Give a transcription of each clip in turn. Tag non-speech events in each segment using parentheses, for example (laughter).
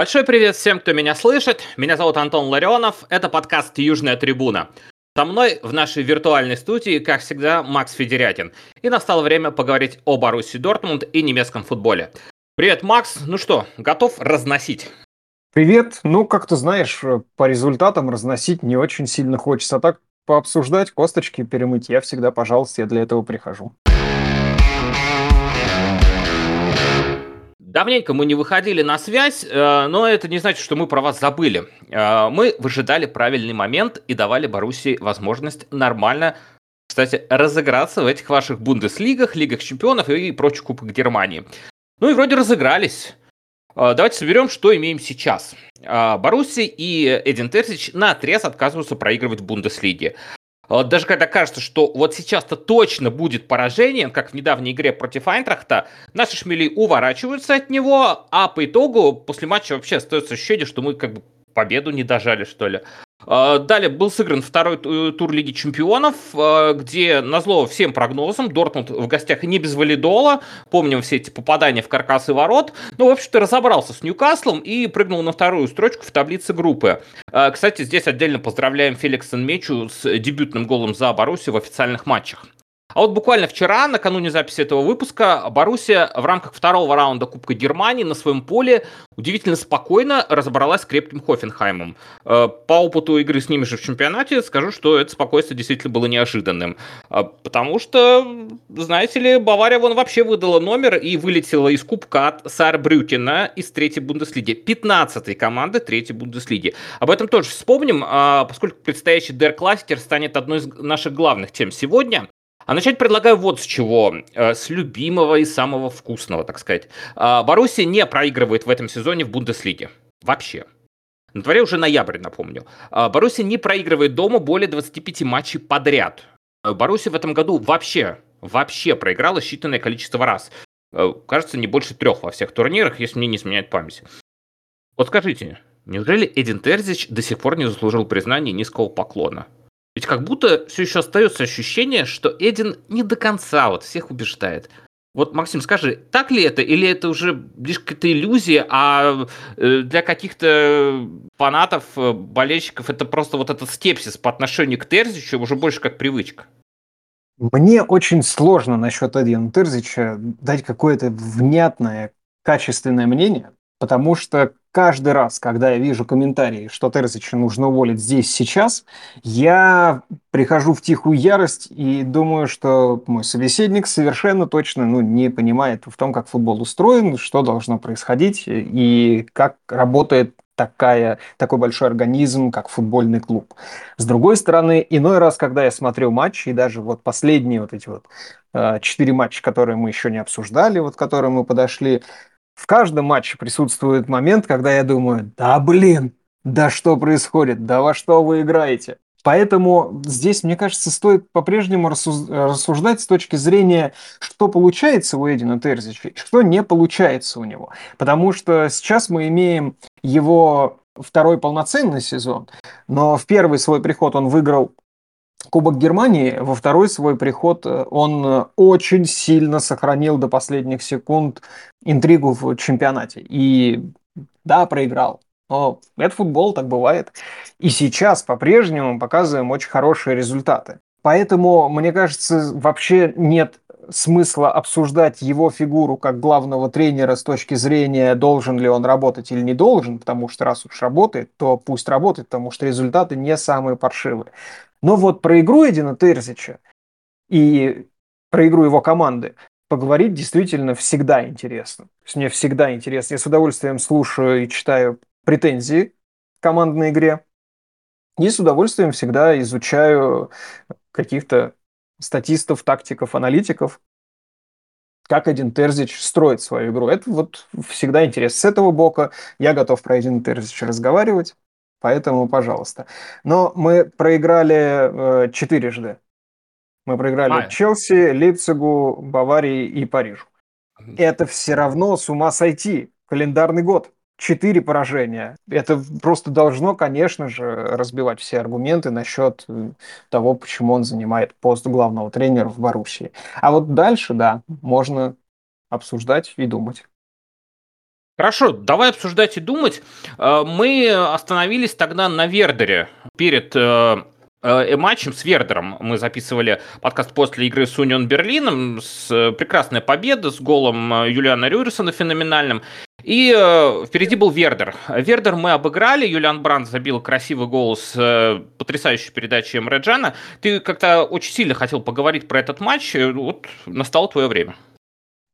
Большой привет всем, кто меня слышит. Меня зовут Антон Ларионов. Это подкаст «Южная трибуна». Со мной в нашей виртуальной студии, как всегда, Макс Федерятин. И настало время поговорить о Баруси Дортмунд и немецком футболе. Привет, Макс. Ну что, готов разносить? Привет. Ну, как ты знаешь, по результатам разносить не очень сильно хочется. А так пообсуждать, косточки перемыть, я всегда, пожалуйста, я для этого прихожу. Давненько мы не выходили на связь, э, но это не значит, что мы про вас забыли. Э, мы выжидали правильный момент и давали Боруссии возможность нормально, кстати, разыграться в этих ваших Бундеслигах, Лигах чемпионов и прочих кубках Германии. Ну и вроде разыгрались. Э, давайте соберем, что имеем сейчас. Баруси и Эдин Терсич на отрез отказываются проигрывать в Бундеслиге. А даже когда кажется, что вот сейчас-то точно будет поражение, как в недавней игре против Айнтрахта, наши шмели уворачиваются от него, а по итогу после матча вообще остается ощущение, что мы как бы победу не дожали, что ли. А, далее был сыгран второй тур Лиги Чемпионов, а, где на зло всем прогнозам Дортмунд в гостях не без валидола. Помним все эти попадания в каркасы ворот. Ну, в общем-то, разобрался с Ньюкаслом и прыгнул на вторую строчку в таблице группы. Кстати, здесь отдельно поздравляем Феликса Мечу с дебютным голом за Боруссию в официальных матчах. А вот буквально вчера, накануне записи этого выпуска, Боруссия в рамках второго раунда Кубка Германии на своем поле удивительно спокойно разобралась с крепким Хофенхаймом. Э, по опыту игры с ними же в чемпионате скажу, что это спокойствие действительно было неожиданным. Э, потому что, знаете ли, Бавария вон вообще выдала номер и вылетела из Кубка от Саарбрюкена из третьей Бундеслиги. 15-й команды третьей Бундеслиги. Об этом тоже вспомним, э, поскольку предстоящий Дер Классикер станет одной из наших главных тем сегодня. А начать предлагаю вот с чего. Э, с любимого и самого вкусного, так сказать. А, Боруссия не проигрывает в этом сезоне в Бундеслиге. Вообще. На дворе уже ноябрь, напомню. А, Боруссия не проигрывает дома более 25 матчей подряд. Э, Боруссия в этом году вообще, вообще проиграла считанное количество раз. Э, кажется, не больше трех во всех турнирах, если мне не изменяет память. Вот скажите, неужели Эдин Терзич до сих пор не заслужил признания низкого поклона? Ведь как будто все еще остается ощущение, что Эдин не до конца вот всех убеждает. Вот, Максим, скажи, так ли это, или это уже лишь какая-то иллюзия, а э, для каких-то фанатов, э, болельщиков это просто вот этот скепсис по отношению к Терзичу уже больше как привычка? Мне очень сложно насчет Эдина Терзича дать какое-то внятное, качественное мнение, потому что каждый раз, когда я вижу комментарии, что Терзича нужно уволить здесь, сейчас, я прихожу в тихую ярость и думаю, что мой собеседник совершенно точно ну, не понимает в том, как футбол устроен, что должно происходить и как работает такая, такой большой организм, как футбольный клуб. С другой стороны, иной раз, когда я смотрю матчи, и даже вот последние вот эти вот э, четыре матча, которые мы еще не обсуждали, вот к которым мы подошли, в каждом матче присутствует момент, когда я думаю, да блин, да что происходит, да во что вы играете. Поэтому здесь, мне кажется, стоит по-прежнему рассуждать с точки зрения, что получается у Эдина Терзича что не получается у него. Потому что сейчас мы имеем его второй полноценный сезон, но в первый свой приход он выиграл Кубок Германии во второй свой приход э, он э, очень сильно сохранил до последних секунд интригу в чемпионате. И да, проиграл. Но это футбол, так бывает. И сейчас по-прежнему показываем очень хорошие результаты. Поэтому, мне кажется, вообще нет смысла обсуждать его фигуру как главного тренера с точки зрения, должен ли он работать или не должен, потому что раз уж работает, то пусть работает, потому что результаты не самые паршивые. Но вот про игру Эдина Терзича и про игру его команды поговорить действительно всегда интересно. То есть мне всегда интересно. Я с удовольствием слушаю и читаю претензии к командной игре. И с удовольствием всегда изучаю каких-то статистов, тактиков, аналитиков, как один Терзич строит свою игру. Это вот всегда интересно. С этого бока я готов про один Терзич разговаривать. Поэтому, пожалуйста. Но мы проиграли э, четырежды. Мы проиграли а. Челси, Лейпцигу, Баварии и Парижу. Это все равно с ума сойти. Календарный год. Четыре поражения. Это просто должно, конечно же, разбивать все аргументы насчет э, того, почему он занимает пост главного тренера в Боруссии. А вот дальше, да, можно обсуждать и думать. Хорошо, давай обсуждать и думать. Э, мы остановились тогда на Вердере перед э, э, матчем с Вердером. Мы записывали подкаст после игры с Унион Берлином с прекрасной победы, с голом Юлиана Рюрисона феноменальным. И э, впереди был Вердер. Вердер мы обыграли, Юлиан Бранд забил красивый гол с э, потрясающей передачей Эмре. Ты как-то очень сильно хотел поговорить про этот матч, вот настало твое время.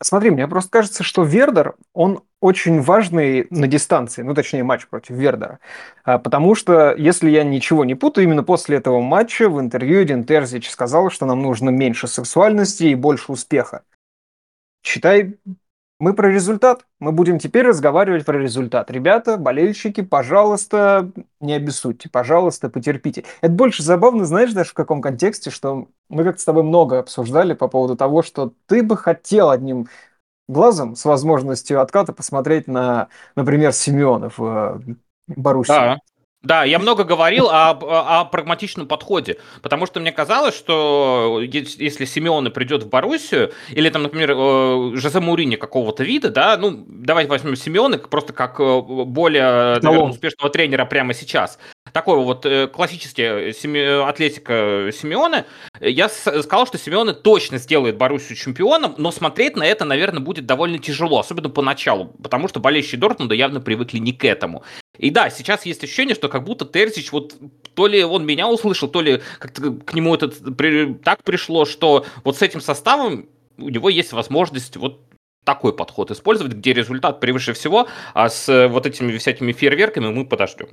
Смотри, мне просто кажется, что Вердер, он очень важный на дистанции, ну, точнее, матч против Вердера. А, потому что, если я ничего не путаю, именно после этого матча в интервью Эдин Терзич сказал, что нам нужно меньше сексуальности и больше успеха. Считай, мы про результат. Мы будем теперь разговаривать про результат. Ребята, болельщики, пожалуйста, не обессудьте, пожалуйста, потерпите. Это больше забавно, знаешь, даже в каком контексте, что мы как-то с тобой много обсуждали по поводу того, что ты бы хотел одним глазом с возможностью отката посмотреть на, например, Симеонов в э, Боруссии. Да. Да, я много говорил о, о, о прагматичном подходе, потому что мне казалось, что если Симеоне придет в Боруссию, или там, например, э, Жозе Мурини какого-то вида, да, ну, давайте возьмем Симеоне просто как э, более, наверное, успешного тренера прямо сейчас, такой вот э, классический семи, атлетика Симеоне, я сказал, что Симеоне точно сделает Боруссию чемпионом, но смотреть на это, наверное, будет довольно тяжело, особенно поначалу, потому что болельщики Дортмунда явно привыкли не к этому. И да, сейчас есть ощущение, что как будто Терзич вот то ли он меня услышал, то ли как-то к нему это при, так пришло, что вот с этим составом у него есть возможность вот такой подход использовать, где результат превыше всего, а с вот этими всякими фейерверками мы подождем.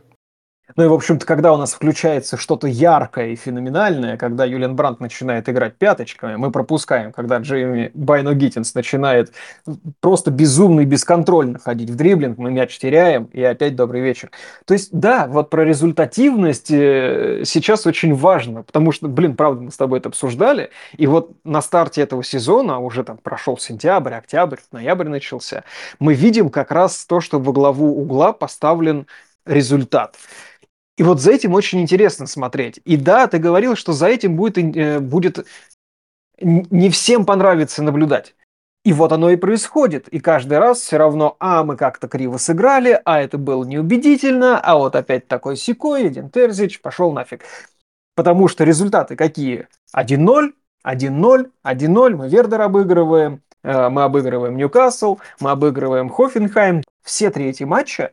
Ну и, в общем-то, когда у нас включается что-то яркое и феноменальное, когда Юлиан Брандт начинает играть пяточками, мы пропускаем, когда Джейми Байно Гиттинс начинает просто безумно и бесконтрольно ходить в дриблинг, мы мяч теряем, и опять добрый вечер. То есть, да, вот про результативность э, сейчас очень важно, потому что, блин, правда, мы с тобой это обсуждали, и вот на старте этого сезона, уже там прошел сентябрь, октябрь, ноябрь начался, мы видим как раз то, что во главу угла поставлен результат. И вот за этим очень интересно смотреть. И да, ты говорил, что за этим будет, э, будет не всем понравится наблюдать. И вот оно и происходит. И каждый раз все равно, а, мы как-то криво сыграли, а это было неубедительно, а вот опять такой секой, Эдин Терзич, пошел нафиг. Потому что результаты какие? 1-0, 1-0, 1-0, мы Вердер обыгрываем, э, мы обыгрываем Ньюкасл, мы обыгрываем Хофенхайм. Все три эти матча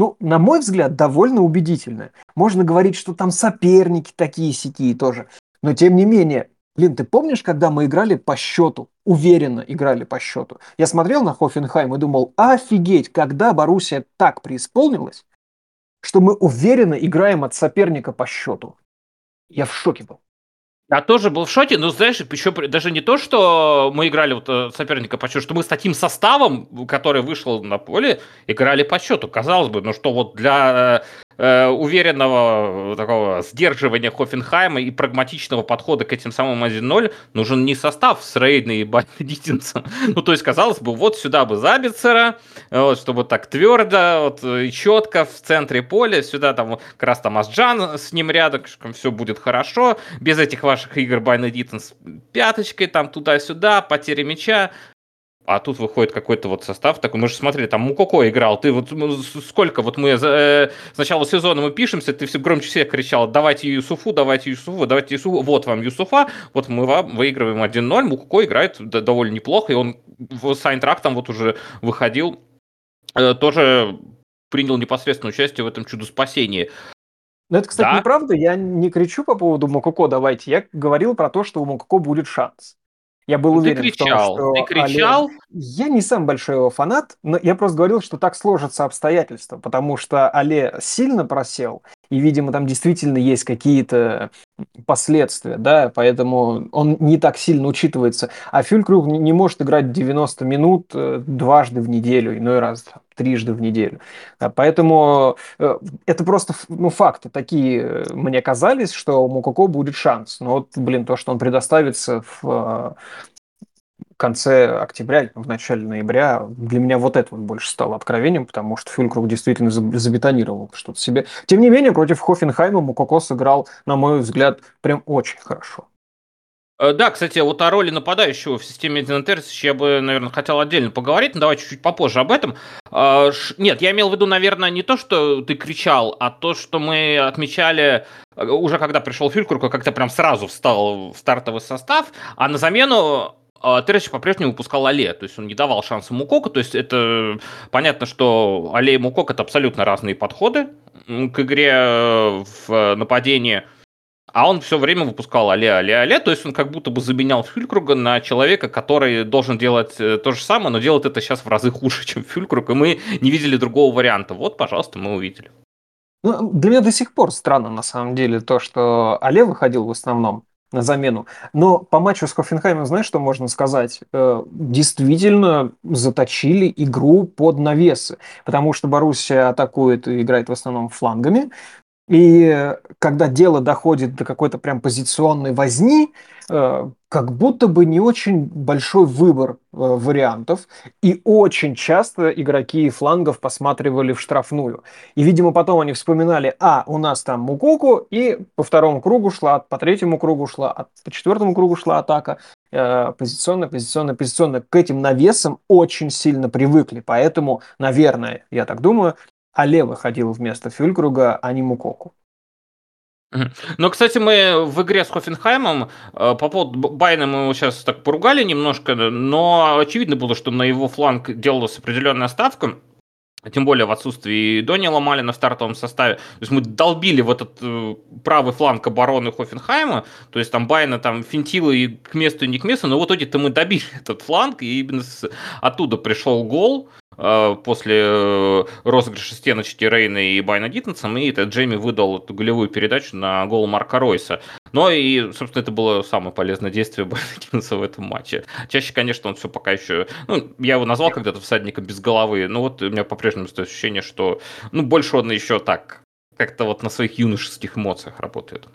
ну, на мой взгляд, довольно убедительно. Можно говорить, что там соперники такие сякие тоже. Но тем не менее, блин, ты помнишь, когда мы играли по счету? Уверенно играли по счету. Я смотрел на Хофенхайм и думал, офигеть, когда Боруссия так преисполнилась, что мы уверенно играем от соперника по счету. Я в шоке был. Я тоже был в шоке, но знаешь, еще даже не то, что мы играли вот э, соперника по счету, что мы с таким составом, который вышел на поле, играли по счету. Казалось бы, ну что вот для Э, уверенного такого сдерживания Хофенхайма и прагматичного подхода к этим самым 1-0 нужен не состав с Рейдной и Бандитинцем. (laughs) Ну, то есть, казалось бы, вот сюда бы Забицера, вот, чтобы так твердо вот, и четко в центре поля, сюда там как раз там Асджан с ним рядом, все будет хорошо, без этих ваших игр Байнедитон с пяточкой, там туда-сюда, потери мяча, а тут выходит какой-то вот состав такой. Мы же смотрели, там Мукоко играл. Ты вот сколько вот мы э, с начала сезона мы пишемся, ты все громче всех кричал, давайте Юсуфу, давайте Юсуфу, давайте Юсуфу. Вот вам Юсуфа, вот мы вам выигрываем 1-0. Мукоко играет довольно неплохо, и он с Айнтрактом вот уже выходил, э, тоже принял непосредственное участие в этом чудо спасении. Но это, кстати, да? неправда. Я не кричу по поводу Мукоко, давайте. Я говорил про то, что у Мукоко будет шанс. Я был уверен ты кричал, в том, что... Ты кричал? Олег... Я не сам большой его фанат, но я просто говорил, что так сложатся обстоятельства, потому что Але сильно просел, и, видимо, там действительно есть какие-то последствия, да, поэтому он не так сильно учитывается. А Фюлькруг не может играть 90 минут э, дважды в неделю, иной раз трижды в неделю. Поэтому э, это просто ну, факты такие э, мне казались, что у Мукоко будет шанс. Но вот, блин, то, что он предоставится в конце октября, в начале ноября, для меня вот это вот больше стало откровением, потому что Фюлькруг действительно забетонировал что-то себе. Тем не менее, против Хофенхайма Мукоко сыграл, на мой взгляд, прям очень хорошо. Э, да, кстати, вот о роли нападающего в системе Один я бы, наверное, хотел отдельно поговорить, но давай чуть-чуть попозже об этом. А, нет, я имел в виду, наверное, не то, что ты кричал, а то, что мы отмечали э, уже когда пришел Фюлькрук, как-то прям сразу встал в стартовый состав, а на замену а, Тересич по-прежнему выпускал Але, то есть он не давал шанса Мукоку, то есть это понятно, что Але и Мукок это абсолютно разные подходы к игре э, в нападении – а он все время выпускал але, але, але, то есть он как будто бы заменял Фюлькруга на человека, который должен делать э, то же самое, но делает это сейчас в разы хуже, (laughs) чем Фюлькруг, и мы не видели другого варианта. Вот, пожалуйста, мы увидели. Ну, для меня до сих пор странно, на самом деле, то, что Але выходил в основном на замену. Но по матчу с Хофенхаймом, знаешь, что можно сказать? Э, действительно заточили игру под навесы, потому что Боруссия атакует и играет в основном флангами, и когда дело доходит до какой-то прям позиционной возни, э, как будто бы не очень большой выбор э, вариантов, и очень часто игроки флангов посматривали в штрафную. И, видимо, потом они вспоминали, а, у нас там Мукоку, и по второму кругу шла, по третьему кругу шла, а по четвертому кругу шла атака, э, позиционная, позиционная, позиционная. К этим навесам очень сильно привыкли, поэтому, наверное, я так думаю, Але выходил вместо Фюлькруга, а не Мукоку. Но, кстати, мы в игре с Хофенхаймом э, по поводу Байна мы его сейчас так поругали немножко, но очевидно было, что на его фланг делалась определенная ставка. Тем более в отсутствии Дони ломали на стартовом составе. То есть мы долбили в этот э, правый фланг обороны Хофенхайма. То есть там Байна там финтило и к месту, и не к месту. Но в итоге-то мы добили (laughs) этот фланг. И именно с, оттуда пришел гол. Э, после э, розыгрыша стеночки Рейна и Байна Диттенсом, и это Джейми выдал эту голевую передачу на гол Марка Ройса. Но и, собственно, это было самое полезное действие (laughs) Байна Диттенса в этом матче. Чаще, конечно, он все пока еще... Ну, я его назвал когда-то всадником без головы, но вот у меня по-прежнему стоит ощущение, что ну, больше он еще так как-то вот на своих юношеских эмоциях работает.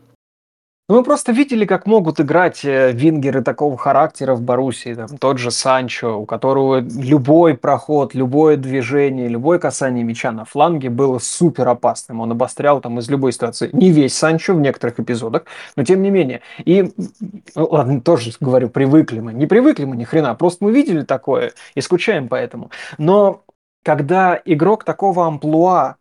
Ну, мы просто видели, как могут играть э, вингеры такого характера в Боруссии. Там, тот же Санчо, у которого любой проход, любое движение, любое касание мяча на фланге было супер опасным. Он обострял там из любой ситуации. Не весь Санчо в некоторых эпизодах, но тем не менее. И, ну, ладно, тоже говорю, привыкли мы. Не привыкли мы ни хрена, просто мы видели такое и скучаем по этому. Но когда игрок такого амплуа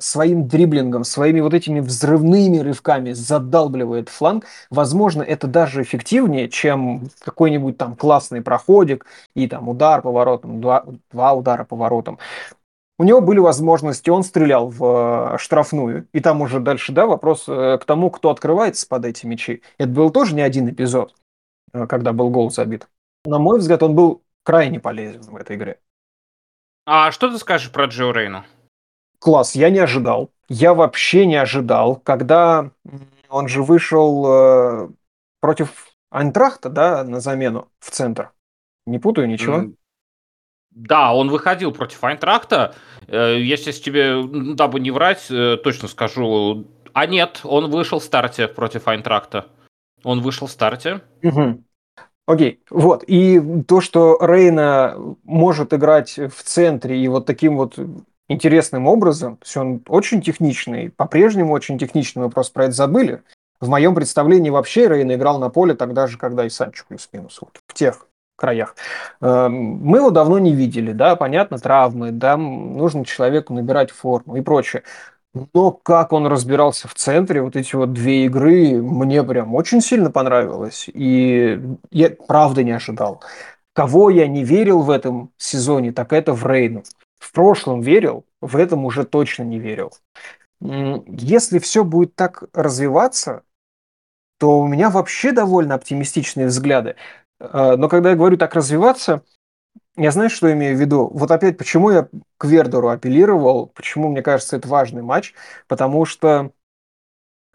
своим дриблингом, своими вот этими взрывными рывками задалбливает фланг, возможно, это даже эффективнее, чем какой-нибудь там классный проходик и там удар по воротам, два, два удара по воротам. У него были возможности, он стрелял в э, штрафную, и там уже дальше, да, вопрос э, к тому, кто открывается под эти мячи. Это был тоже не один эпизод, э, когда был гол забит. На мой взгляд, он был крайне полезен в этой игре. А что ты скажешь про Джо Рейна? Класс, я не ожидал. Я вообще не ожидал, когда он же вышел э, против Айнтрахта, да, на замену в центр. Не путаю ничего. Да, он выходил против Айнтрахта. Э, я сейчас тебе, дабы не врать, э, точно скажу. А нет, он вышел в старте против Айнтрахта. Он вышел в старте. Угу. Окей, вот. И то, что Рейна может играть в центре и вот таким вот интересным образом. То есть он очень техничный, по-прежнему очень техничный, мы просто про это забыли. В моем представлении вообще Рейна играл на поле тогда же, когда и Санчо плюс-минус, вот в тех краях. Эм, мы его давно не видели, да, понятно, травмы, да, нужно человеку набирать форму и прочее. Но как он разбирался в центре, вот эти вот две игры, мне прям очень сильно понравилось. И я правда не ожидал. Кого я не верил в этом сезоне, так это в Рейну. В прошлом верил, в этом уже точно не верил. Если все будет так развиваться, то у меня вообще довольно оптимистичные взгляды. А, но когда я говорю так развиваться, я знаю, что имею в виду. Вот опять, почему я к Вердеру апеллировал, почему мне кажется это важный матч, потому что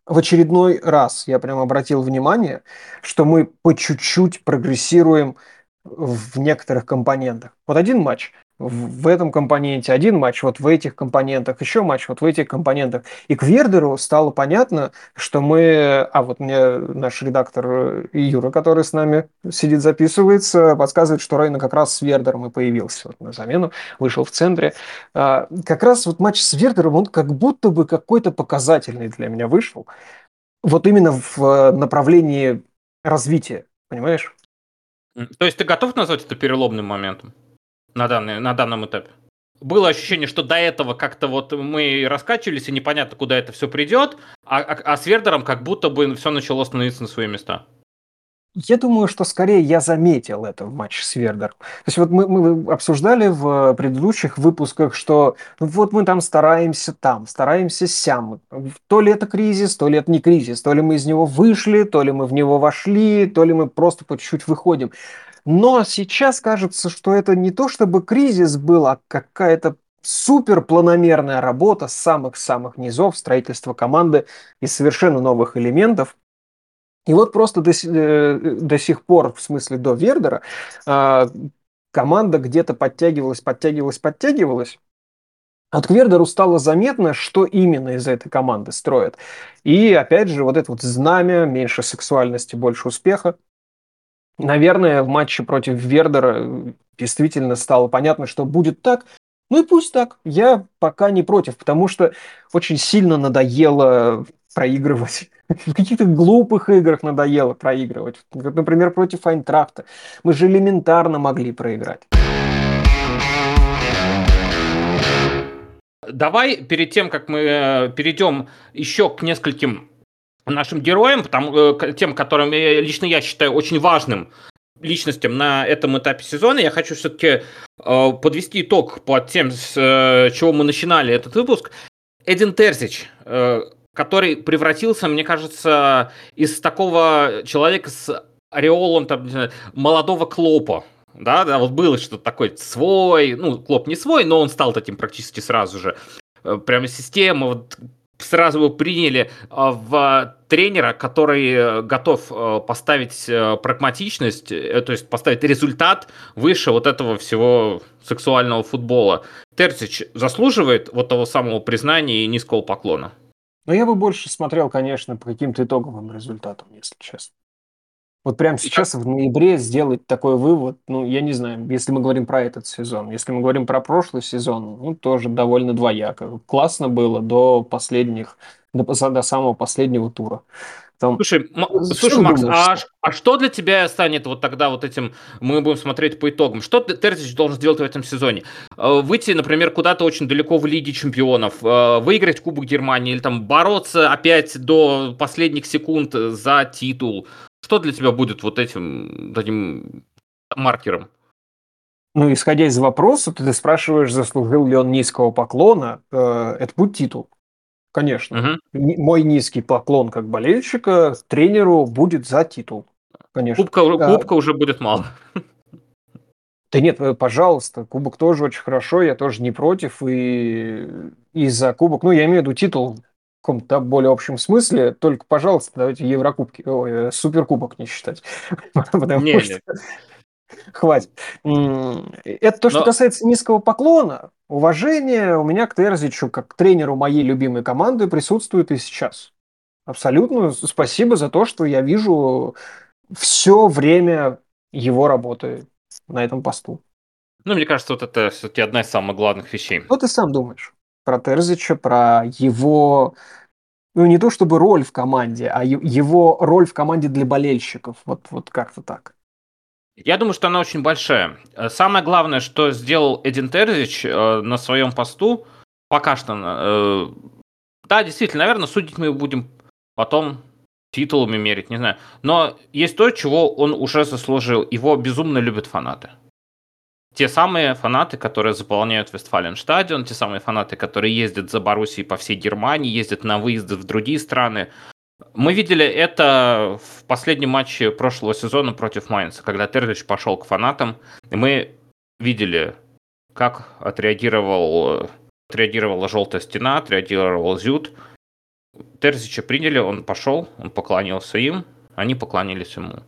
в очередной раз я прям обратил внимание, что мы по чуть-чуть прогрессируем в некоторых компонентах. Вот один матч в этом компоненте один матч, вот в этих компонентах еще матч, вот в этих компонентах. И к Вердеру стало понятно, что мы... А вот мне наш редактор Юра, который с нами сидит, записывается, подсказывает, что Рейна как раз с Вердером и появился вот на замену, вышел в центре. А, как раз вот матч с Вердером, он как будто бы какой-то показательный для меня вышел. Вот именно в направлении развития, понимаешь? То есть ты готов назвать это переломным моментом на, данный, на данном этапе? Было ощущение, что до этого как-то вот мы раскачивались, и непонятно, куда это все придет, а, а, а с Вердером как будто бы все начало становиться на свои места. Я думаю, что скорее я заметил это в матче с Вердером. То есть вот мы, мы обсуждали в предыдущих выпусках, что ну вот мы там стараемся там, стараемся сям. То ли это кризис, то ли это не кризис. То ли мы из него вышли, то ли мы в него вошли, то ли мы просто по чуть-чуть выходим. Но сейчас кажется, что это не то чтобы кризис был, а какая-то супер планомерная работа с самых-самых низов, строительство команды из совершенно новых элементов. И вот просто до, э, до сих пор, в смысле до Вердера, э, команда где-то подтягивалась, подтягивалась, подтягивалась. От Квердеру стало заметно, что именно из этой команды строят. И опять же, вот это вот знамя, меньше сексуальности, больше успеха. Наверное, в матче против Вердера действительно стало понятно, что будет так. Ну и пусть так. Я пока не против, потому что очень сильно надоело проигрывать. (laughs) В каких-то глупых играх надоело проигрывать. Например, против Айнтрахта. Мы же элементарно могли проиграть. Давай перед тем, как мы э, перейдем еще к нескольким нашим героям, потому, э, тем, которым лично я считаю очень важным личностям на этом этапе сезона, я хочу все-таки э, подвести итог по тем, с чего мы начинали этот выпуск. Эдин Терзич, который превратился, мне кажется, из такого человека с ореолом там, молодого Клопа. Да, да, вот было что-то такое свой, ну, Клоп не свой, но он стал таким практически сразу же. Э, прямо система, вот сразу его приняли а, в тренера, который э, готов э, поставить прагматичность, то есть поставить результат выше вот этого всего сексуального футбола. Терцич заслуживает вот того самого признания и низкого поклона. Но я бы больше смотрел, конечно, по каким-то итоговым результатам, если честно. Вот прямо сейчас, в ноябре, сделать такой вывод, ну, я не знаю, если мы говорим про этот сезон. Если мы говорим про прошлый сезон, ну, тоже довольно двояко. Классно было до последних, до, до самого последнего тура. Там... Слушай, слушай Макс, а, а что для тебя станет вот тогда вот этим, мы будем смотреть по итогам, что Терзич должен сделать в этом сезоне? Э, выйти, например, куда-то очень далеко в Лиге Чемпионов, э, выиграть Кубок Германии или там бороться опять до последних секунд за титул. Что для тебя будет вот этим, этим маркером? Ну, исходя из вопроса, ты спрашиваешь, заслужил ли он низкого поклона, э, это будет титул. Конечно. Угу. Мой низкий поклон как болельщика тренеру будет за титул. Конечно. Кубка, кубка уже будет мало. Да нет, э, пожалуйста, кубок тоже очень хорошо, я тоже не против. И, и за кубок, ну, я имею в виду титул каком-то более общем смысле, только, пожалуйста, давайте Еврокубки, ой, э, Суперкубок не считать. (laughs) Потому не, что... Нет. (laughs) Хватит. Это то, что Но... касается низкого поклона. Уважение у меня к Терзичу, как к тренеру моей любимой команды, присутствует и сейчас. Абсолютно. Спасибо за то, что я вижу все время его работы на этом посту. Ну, мне кажется, вот это все-таки одна из самых главных вещей. Что ты сам думаешь про Терзича, про его ну, не то чтобы роль в команде, а его роль в команде для болельщиков. Вот, вот как-то так. Я думаю, что она очень большая. Э, самое главное, что сделал Эдин Терзич э, на своем посту, пока что, э, да, действительно, наверное, судить мы будем потом титулами мерить, не знаю. Но есть то, чего он уже заслужил. Его безумно любят фанаты. Те самые фанаты, которые заполняют Вестфален-стадион, те самые фанаты, которые ездят за Боруссией по всей Германии, ездят на выезды в другие страны, мы видели это в последнем матче прошлого сезона против Майнца, когда Терзич пошел к фанатам, и мы видели, как отреагировал, отреагировала желтая стена, отреагировал Зют. Терзича приняли, он пошел, он поклонился им, они поклонились ему.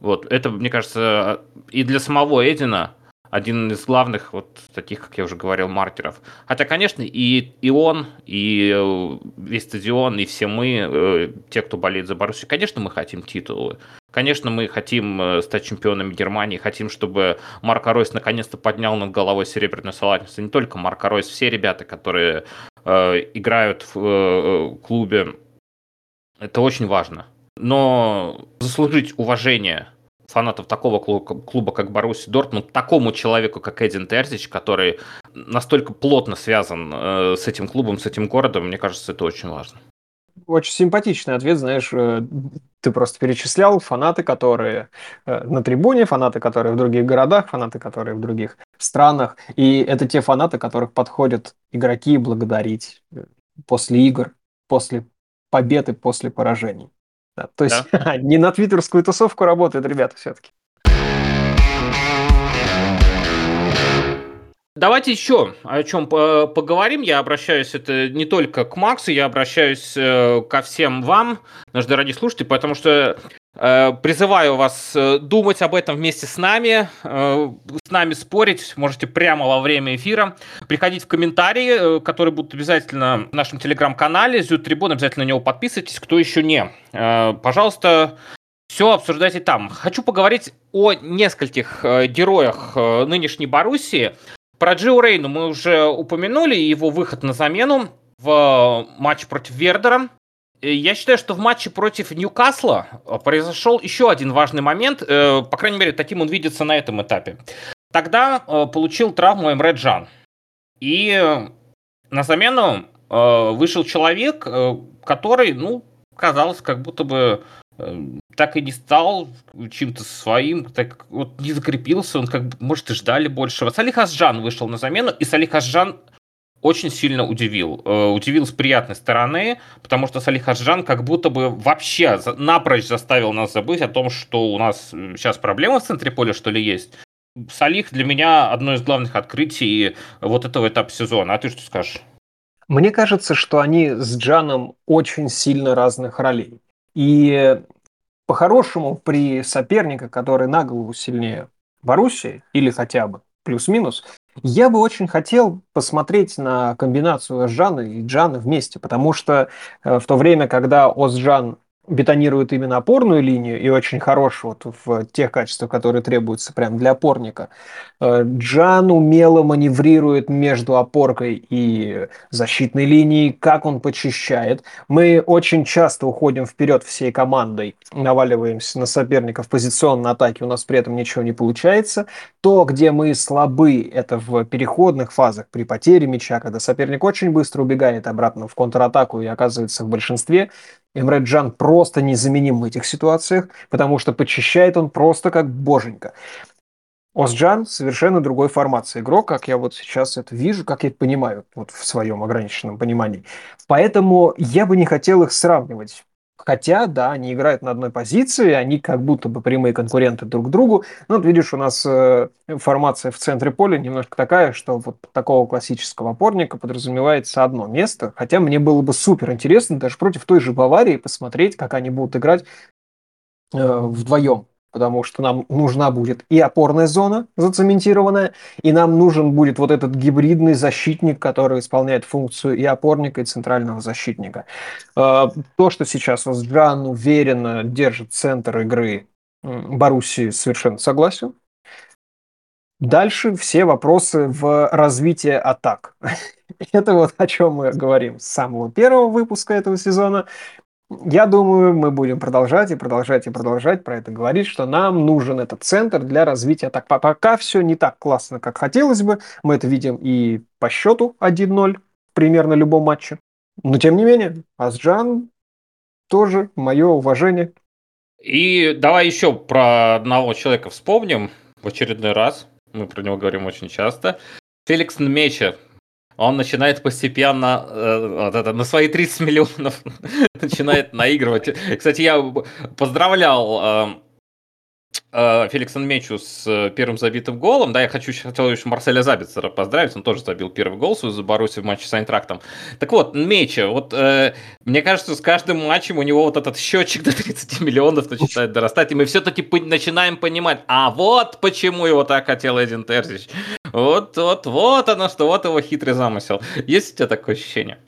Вот, это, мне кажется, и для самого Эдина один из главных вот таких, как я уже говорил, маркеров. Хотя, конечно, и, и он, и э, весь стадион, и все мы, э, те, кто болеет за Боруссию, конечно, мы хотим титулы. Конечно, мы хотим э, стать чемпионами Германии, хотим, чтобы Марко Ройс наконец-то поднял над головой серебряную салатницу. Не только Марко Ройс, все ребята, которые э, играют в э, клубе. Это очень важно. но заслужить уважение фанатов такого клуба, как Баруси Дортмунд, такому человеку, как Эдин Терзич, который настолько плотно связан э, с этим клубом, с этим городом, мне кажется, это очень важно. Очень симпатичный ответ, знаешь, э, ты просто перечислял фанаты, которые э, на трибуне, фанаты, которые в других городах, фанаты, которые в других странах, и это те фанаты, которых подходят игроки благодарить после игр, после победы, после поражений. Да, то есть да. (laughs) не на твиттерскую тусовку работают ребята все-таки. Давайте еще о чем поговорим. Я обращаюсь это не только к Максу, я обращаюсь э, ко всем вам, наши дорогие слушатели, потому что призываю вас э, думать об этом вместе с нами, с нами спорить. Можете прямо во время эфира приходить в комментарии, которые будут обязательно в нашем телеграм-канале. Зюд Трибун, обязательно на него подписывайтесь. Кто еще не, пожалуйста, все обсуждайте там. Хочу поговорить о нескольких героях нынешней Боруссии. Про Джио Рейну мы уже упомянули, его выход на замену в матч против Вердера. Я считаю, что в матче против Ньюкасла произошел еще один важный момент, э, по крайней мере, таким он видится на этом этапе. Тогда э, получил травму Эмре Джан. И на замену э, вышел человек, который, ну, казалось, как будто бы так и не стал чем-то своим, так вот не закрепился, он как бы, может, и ждали большего. Салих Асджан вышел на замену, и Салих Асджан очень сильно удивил. Э, удивил с приятной стороны, потому что Салих Асджан как будто бы вообще напрочь заставил нас забыть о том, что у нас сейчас проблемы в центре поля, что ли, есть. Салих для меня одно из главных открытий вот этого этапа сезона. А ты что скажешь? Мне кажется, что они с Джаном очень сильно разных ролей. И по-хорошему, при сопернике, который на голову сильнее Боруссии, или хотя бы плюс-минус, я бы очень хотел посмотреть на комбинацию Озжана и Джана вместе, потому что э, в то время, когда Озжан бетонирует именно опорную линию и очень хорош вот в тех качествах, которые требуются прямо для опорника. Э, Джан умело маневрирует между опоркой и защитной линией, как он почищает. Мы очень часто уходим вперед всей командой, наваливаемся на соперника в позиционной атаке, у нас при этом ничего не получается. То, где мы слабы, это в переходных фазах при потере мяча, когда соперник очень быстро убегает обратно в контратаку и оказывается в большинстве. Эмре Джан просто незаменим в этих ситуациях, потому что почищает он просто как боженька. Осджан совершенно другой формации игрок, как я вот сейчас это вижу, как я это понимаю, вот в своем ограниченном понимании. Поэтому я бы не хотел их сравнивать. Хотя, да, они играют на одной позиции, они как будто бы прямые конкуренты друг другу. Но вот видишь, у нас э, формация в центре поля немножко такая, что вот такого классического опорника подразумевается одно место. Хотя мне было бы супер интересно даже против той же Баварии посмотреть, как они будут играть э, вдвоем потому что нам нужна будет и опорная зона зацементированная, и нам нужен будет вот этот гибридный защитник, который исполняет функцию и опорника, и центрального защитника. А, то, что сейчас Озджан уверенно держит центр игры Боруссии, совершенно согласен. Дальше все вопросы в развитии атак. (laughs) Это вот о чем мы говорим с самого первого выпуска этого сезона. Я думаю, мы будем продолжать и продолжать и продолжать про это говорить, что нам нужен этот центр для развития так. Пока все не так классно, как хотелось бы. Мы это видим и по счету 1-0 примерно любом матче. Но тем не менее, Асджан тоже мое уважение. И давай еще про одного человека вспомним в очередной раз. Мы про него говорим очень часто. Феликс Нмеча он начинает постепенно э, на свои 30 миллионов (laughs) начинает наигрывать. Кстати, я поздравлял э, э, Феликса Мечу с э, первым забитым голом. Да, я хочу хотел еще Марселя Забицера поздравить. Он тоже забил первый гол за Баруси в матче с Айнтрактом. Так вот, Меча, вот э, мне кажется, с каждым матчем у него вот этот счетчик до 30 миллионов начинает дорастать, и мы все-таки начинаем понимать, а вот почему его так хотел Эдин Терзич. Вот, вот, вот оно что, вот его хитрый замысел. Есть у тебя такое ощущение?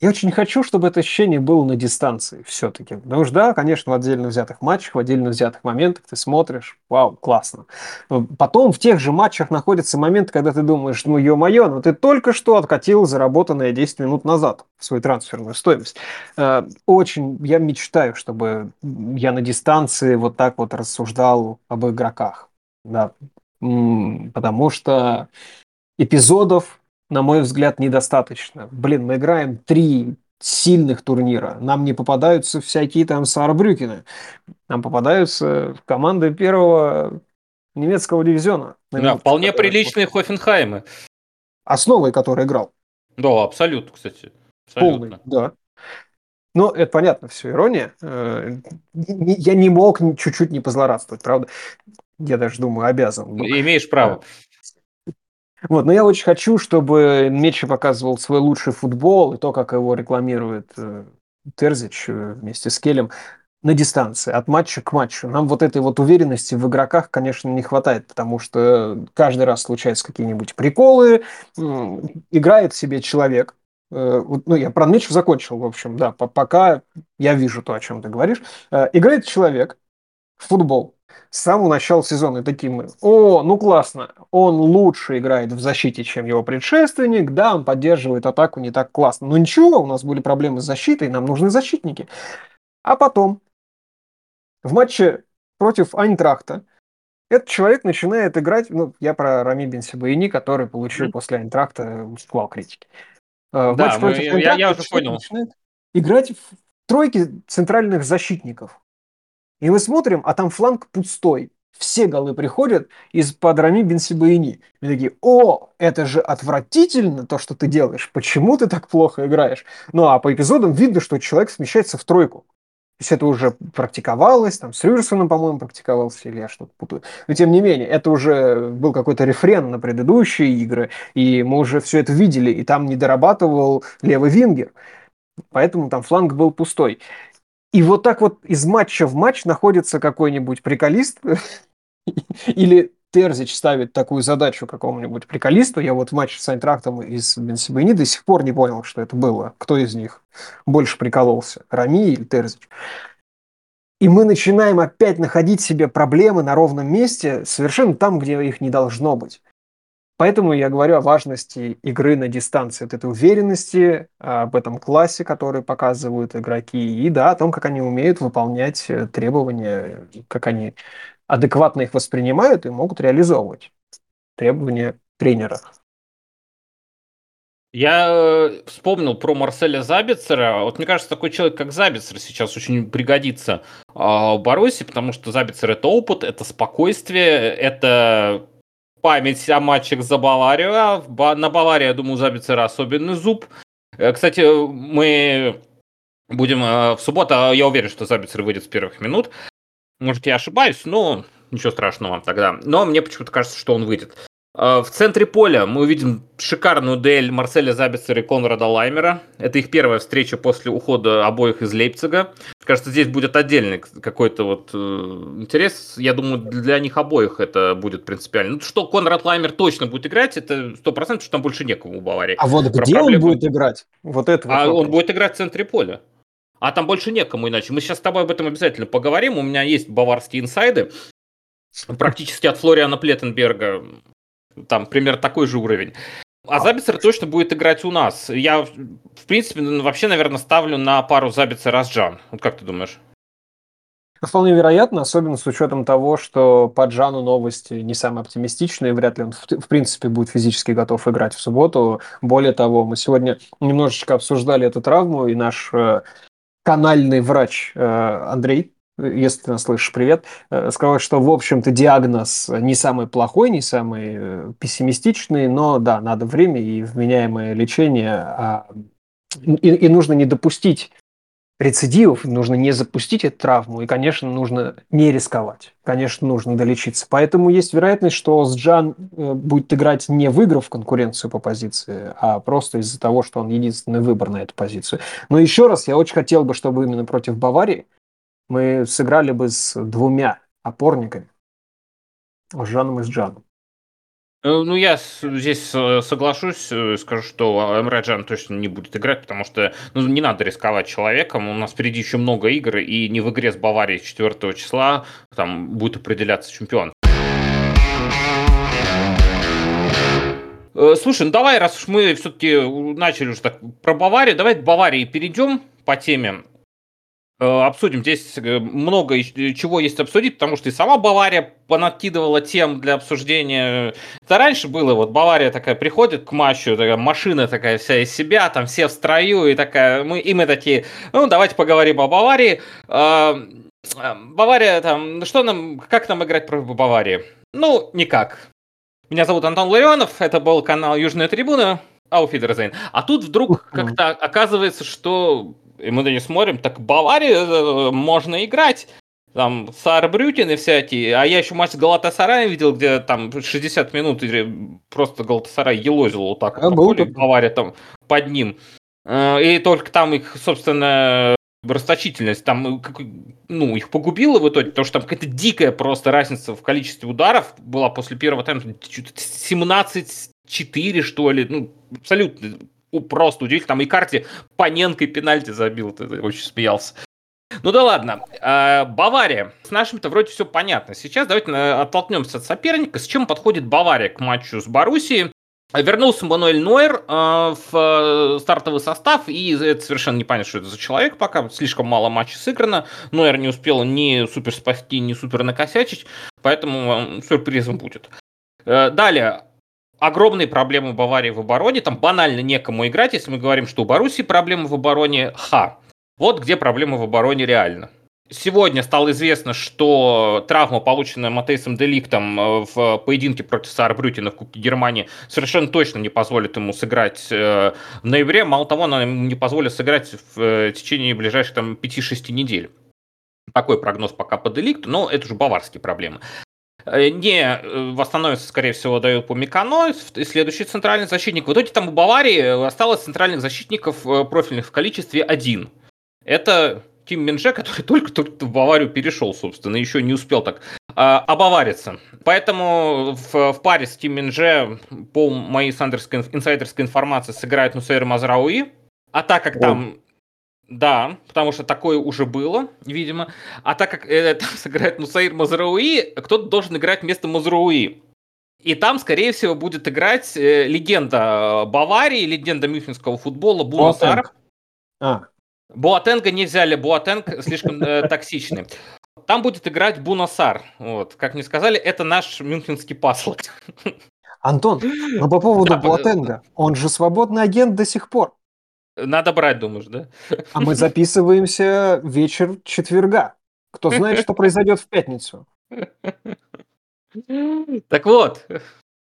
Я очень хочу, чтобы это ощущение было на дистанции все-таки. Потому что, да, конечно, в отдельно взятых матчах, в отдельно взятых моментах ты смотришь, вау, классно. Потом в тех же матчах находятся моменты, когда ты думаешь, ну, ё-моё, ну ты только что откатил заработанное 10 минут назад в свою трансферную стоимость. Э, очень, я мечтаю, чтобы я на дистанции вот так вот рассуждал об игроках. Да. Потому что эпизодов на мой взгляд, недостаточно. Блин, мы играем три сильных турнира. Нам не попадаются всякие там Саарбрюкены. Нам попадаются команды первого немецкого дивизиона. Да, вполне приличные Хофенхаймы. Основой которой играл. Да, абсолютно, кстати. Абсолютно. Полный, да. Ну, это понятно, все ирония. Э, я не мог чуть-чуть не позлорадствовать, правда? Я даже думаю, обязан. Имеешь право. Вот, но я очень хочу, чтобы Мечи показывал свой лучший футбол и то, как его рекламирует э, Терзич э, вместе с Келем на дистанции, от матча к матчу. Нам вот этой вот уверенности в игроках, конечно, не хватает, потому что каждый раз случаются какие-нибудь приколы, играет себе человек, э, ну, я про Мечев закончил, в общем, да, пока я вижу то, о чем ты говоришь. Э, играет человек футбол, с самого начала сезона такие мы, о, ну классно, он лучше играет в защите, чем его предшественник, да, он поддерживает атаку не так классно. Но ничего, у нас были проблемы с защитой, нам нужны защитники. А потом, в матче против Айнтрахта, этот человек начинает играть, ну, я про Рами Бенсибаини, который получил mm-hmm. после Айнтрахта шквал критики. Э, в да, матче мы, Айнтрахта я, я уже понял. начинает играть в тройке центральных защитников. И мы смотрим, а там фланг пустой. Все голы приходят из-под Рами Бенсибаини. Мы такие, о, это же отвратительно, то, что ты делаешь. Почему ты так плохо играешь? Ну, а по эпизодам видно, что человек смещается в тройку. То есть это уже практиковалось, там с Рюрсоном, по-моему, практиковался, или я что-то путаю. Но тем не менее, это уже был какой-то рефрен на предыдущие игры, и мы уже все это видели, и там не дорабатывал левый вингер. Поэтому там фланг был пустой. И вот так вот из матча в матч находится какой-нибудь приколист, (laughs) или Терзич ставит такую задачу какому-нибудь приколисту. Я вот в матче с Айнтрактом и с Бенсибейни до сих пор не понял, что это было. Кто из них больше прикололся, Рами или Терзич. И мы начинаем опять находить себе проблемы на ровном месте, совершенно там, где их не должно быть. Поэтому я говорю о важности игры на дистанции, от этой уверенности, об этом классе, который показывают игроки, и да, о том, как они умеют выполнять э, требования, как они адекватно их воспринимают и могут реализовывать требования тренера. Я э, вспомнил про Марселя Забицера. Вот мне кажется, такой человек, как Забицер, сейчас очень пригодится в Баросе, потому что Забицер это опыт, это спокойствие, это память о матчах за Баварию. А на Баварии, я думаю, Забицера особенный зуб. Э, кстати, мы будем э, в субботу, а я уверен, что Забицер выйдет с первых минут. Может, я ошибаюсь, но ничего страшного тогда. Но мне почему-то кажется, что он выйдет. Э, в центре поля мы увидим шикарную дуэль Марселя Забицера и Конрада Лаймера. Это их первая встреча после ухода обоих из Лейпцига. Кажется, здесь будет отдельный какой-то вот э, интерес. Я думаю, для них обоих это будет принципиально. Ну, что Конрад Лаймер точно будет играть, это сто процентов, что там больше некого у Баварии. А вот Про где проблему... он будет играть? Вот это А вопрос. он будет играть в центре поля. А там больше некому иначе. Мы сейчас с тобой об этом обязательно поговорим. У меня есть баварские инсайды. Практически от Флориана Плеттенберга там примерно такой же уровень. А Забицер точно будет играть у нас. Я, в принципе, вообще, наверное, ставлю на пару Забицер Расджан. Вот как ты думаешь? Вполне вероятно, особенно с учетом того, что по Джану новости не самые оптимистичные, вряд ли он в принципе будет физически готов играть в субботу. Более того, мы сегодня немножечко обсуждали эту травму, и наш э, канальный врач э, Андрей если ты нас слышишь, привет, э, сказал, что, в общем-то, диагноз не самый плохой, не самый э, пессимистичный, но, да, надо время и вменяемое лечение, а, и, и нужно не допустить рецидивов, нужно не запустить эту травму, и, конечно, нужно не рисковать, конечно, нужно долечиться. Поэтому есть вероятность, что Сджан э, будет играть не выиграв конкуренцию по позиции, а просто из-за того, что он единственный выбор на эту позицию. Но еще раз, я очень хотел бы, чтобы именно против Баварии мы сыграли бы с двумя опорниками, с Жаном и с Джаном. Э, ну, я здесь соглашусь, э, скажу, что Эмре Can точно не будет играть, потому что ну, не надо рисковать человеком. У нас впереди еще много игр, и не в игре с Баварией 4 числа там будет определяться чемпион. Э, слушай, ну давай, раз уж мы все-таки начали уже так про Баварию, давай к Баварии перейдем по теме. Э, обсудим. Здесь э, много чего есть обсудить, потому что и сама Бавария понакидывала тем для обсуждения. Это раньше было, вот Бавария такая приходит к матчу, такая машина такая вся из себя, там все в строю, и такая, мы, и мы такие, ну, давайте поговорим о Баварии. А, Бавария там, что нам, как нам играть против Баварии? Ну, никак. Меня зовут Антон Ларионов, это был канал Южная Трибуна, Ауфидерзейн. А тут вдруг как-то оказывается, что и мы на не смотрим, так Баварии э, можно играть. Там Саарбрютин и всякие. А я еще матч с Галатасараем видел, где там 60 минут просто Галатасарай елозил вот так. А был Бавария там под ним. Э, и только там их, собственно, расточительность там, ну, их погубила в итоге, потому что там какая-то дикая просто разница в количестве ударов была после первого тайма, 17-4, что ли, ну, абсолютно просто удивительно. Там и карте Паненко пенальти забил, ты очень смеялся. Ну да ладно. А, Бавария. С нашим-то вроде все понятно. Сейчас давайте э, оттолкнемся от соперника. С чем подходит Бавария к матчу с Боруссией? Вернулся Мануэль Нойер э, в э, стартовый состав, и это совершенно не понятно, что это за человек пока, слишком мало матчей сыграно, Нойер не успел ни супер спасти, ни супер накосячить, поэтому сюрпризом будет. Далее, огромные проблемы Баварии в обороне, там банально некому играть, если мы говорим, что у Баруси проблемы в обороне, ха. Вот где проблемы в обороне реально. Сегодня стало известно, что травма, полученная Матейсом Деликтом э, в поединке против Саарбрютина в Кубке Германии, совершенно точно не позволит ему сыграть э, в ноябре. Мало того, она ему не позволит сыграть в э, течение ближайших там, 5-6 недель. Такой прогноз пока по Деликту, но это уже баварские проблемы. Э, не э, восстановится, скорее всего, дают по Микано, следующий центральный защитник. В итоге там у Баварии осталось центральных защитников э, профильных в количестве один. Это Тим Минже, который (laughs) только-только в Баварию перешел, собственно, еще не успел так а, обовариться. Поэтому в, в паре с Тим Минже по моей инсайдерской информации сыграет Нусейр Мазрауи. А так как О. там да, потому что такое уже было, видимо. А так как э, там (laughs) сыграет Нусаир Мазрауи, кто-то должен играть вместо Мазрауи. И там, скорее всего, будет играть э, легенда Баварии, легенда мюнхенского футбола Бунасар. А. Буатенга не взяли, Буатенг слишком э, (laughs) токсичный. Там будет играть Бунасар. Вот, как мне сказали, это наш мюнхенский паслок. Антон, ну по поводу да, Буатенга, он же свободный агент до сих пор. Надо брать, думаешь, да? А мы записываемся вечер четверга. Кто знает, что произойдет в пятницу. Так вот,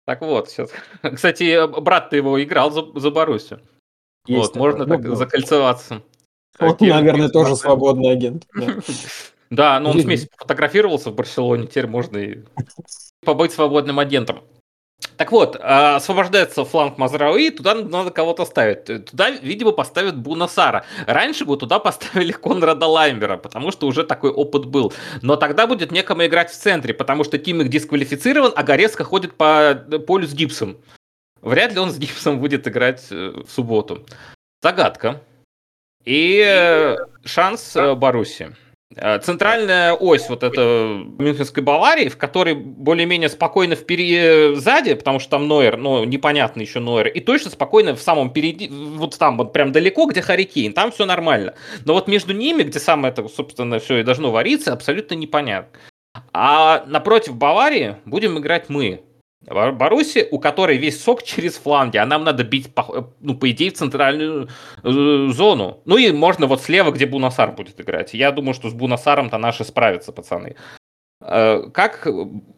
так вот, сейчас. Кстати, брат ты его играл за, за Боруссию. Есть вот, можно так ну, закольцеваться. Он, наверное, тоже свободный агент. Да, но он вместе фотографировался в Барселоне, теперь можно и побыть свободным агентом. Так вот, а, освобождается фланг Мазрауи, туда надо кого-то ставить. Туда, видимо, поставят Бунасара. Раньше бы туда (laughs) поставили Конрада Лаймбера, потому что уже такой опыт был. Но тогда будет некому играть в центре, потому что Кимик дисквалифицирован, а Горецко ходит по полю с гипсом. Вряд ли он с гипсом будет играть э, в субботу. Загадка. И э, шанс э, Баруси. Э, центральная ось вот эта Мюнхенской Баварии, в которой более-менее спокойно впереди, сзади, потому что там Нойер, ну, непонятно еще Нойер, и точно спокойно в самом впереди, вот там вот прям далеко, где Харикейн, там все нормально. Но вот между ними, где самое это, собственно, все и должно вариться, абсолютно непонятно. А напротив Баварии будем играть мы. Баруси, у которой весь сок через фланги, а нам надо бить, ну, по идее, в центральную э, зону. Ну и можно вот слева, где Бунасар будет играть. Я думаю, что с Бунасаром-то наши справятся, пацаны. Э, как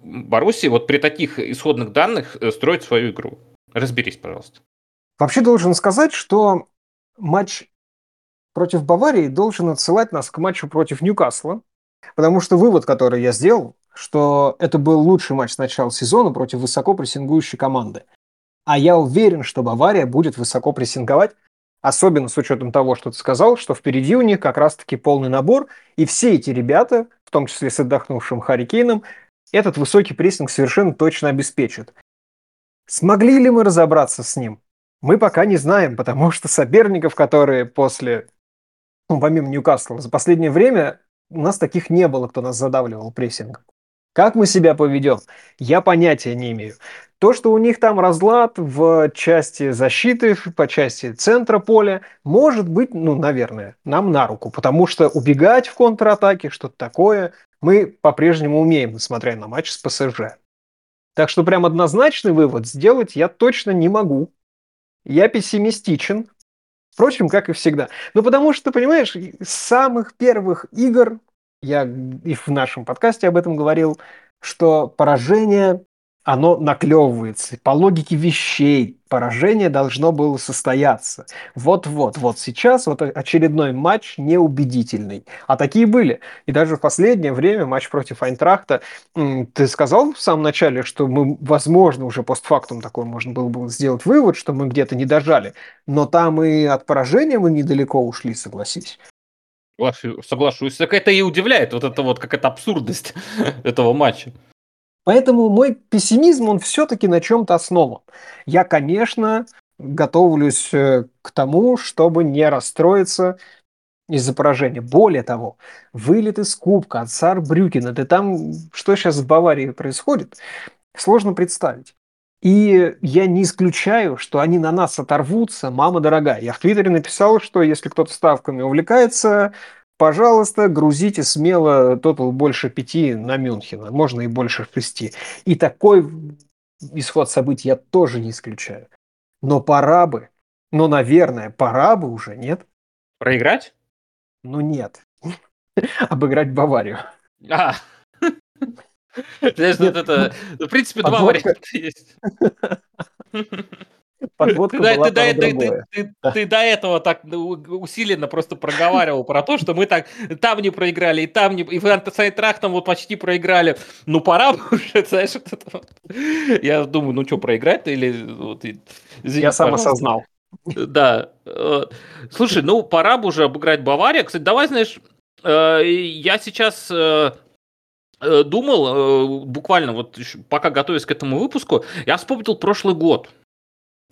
Баруси вот при таких исходных данных э, строить свою игру? Разберись, пожалуйста. Вообще должен сказать, что матч против Баварии должен отсылать нас к матчу против Ньюкасла, потому что вывод, который я сделал, что это был лучший матч с начала сезона против высоко прессингующей команды. А я уверен, что Бавария будет высоко прессинговать, особенно с учетом того, что ты сказал, что впереди у них как раз-таки полный набор, и все эти ребята, в том числе с отдохнувшим Харри Кейном, этот высокий прессинг совершенно точно обеспечат. Смогли ли мы разобраться с ним? Мы пока не знаем, потому что соперников, которые после, ну, помимо Ньюкасла, за последнее время у нас таких не было, кто нас задавливал прессингом. Как мы себя поведем, я понятия не имею. То, что у них там разлад в части защиты, по части центра поля, может быть, ну, наверное, нам на руку, потому что убегать в контратаке, что-то такое, мы по-прежнему умеем, несмотря на матч с ПСЖ. Так что прям однозначный вывод сделать я точно не могу. Я пессимистичен, впрочем, как и всегда. Ну, потому что, понимаешь, с самых первых игр я и в нашем подкасте об этом говорил, что поражение оно наклевывается. По логике вещей поражение должно было состояться. Вот-вот, вот сейчас вот очередной матч неубедительный. А такие были. И даже в последнее время матч против Айнтрахта, ты сказал в самом начале, что мы, возможно, уже постфактум такой можно было бы сделать вывод, что мы где-то не дожали. Но там и от поражения мы недалеко ушли, согласись. Соглашусь. Так это и удивляет, вот это вот какая-то абсурдность (laughs) этого матча. Поэтому мой пессимизм, он все-таки на чем-то основан. Я, конечно, готовлюсь э, к тому, чтобы не расстроиться из-за поражения. Более того, вылет из Кубка от Сарбрюкена, да там что сейчас в Баварии происходит, сложно представить. И я не исключаю, что они на нас оторвутся, мама дорогая. Я в Твиттере написал, что если кто-то ставками увлекается, пожалуйста, грузите смело тотал больше пяти на Мюнхена, можно и больше шести. И такой исход событий я тоже не исключаю. Но пора бы, но, наверное, пора бы уже, нет? Проиграть? Ну, нет. (laughs) Обыграть Баварию. А, Знаешь, вот это, в принципе, два варианта (laughs) есть. Подводка ты, была ты, ты, ты, ты, да. ты до этого так усиленно просто проговаривал про то, что мы так там не проиграли, и там не, и в антисайтрахтом вот почти проиграли. Ну, пора (laughs) уже, знаешь, вот это вот. Я думаю, ну что, проиграть-то или... Вот, извините, Я сам пожалуйста. осознал. Да. Слушай, ну, пора бы уже обыграть Баварию. Кстати, давай, знаешь, э, я сейчас э, думал, буквально вот пока готовясь к этому выпуску, я вспомнил прошлый год.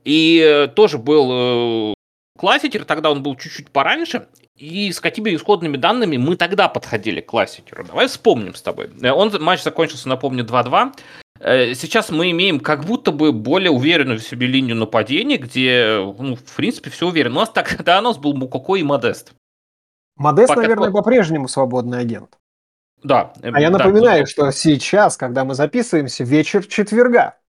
И э, тоже был э, класситер, тогда он был чуть-чуть пораньше, и с какими исходными данными мы тогда подходили к класситеру. Давай вспомним с тобой. Э, он, матч закончился, напомню, 2-2. Сейчас мы имеем как будто бы более уверенную в себе линию нападения, где, ну, в принципе, все уверенно. У нас тогда (laughs) у нас был Мукоко и Модест. Модест, Пока наверное, по-прежнему свободный агент. Да. А я напоминаю, да. что сейчас, когда мы записываемся, вечер четверга. (laughs)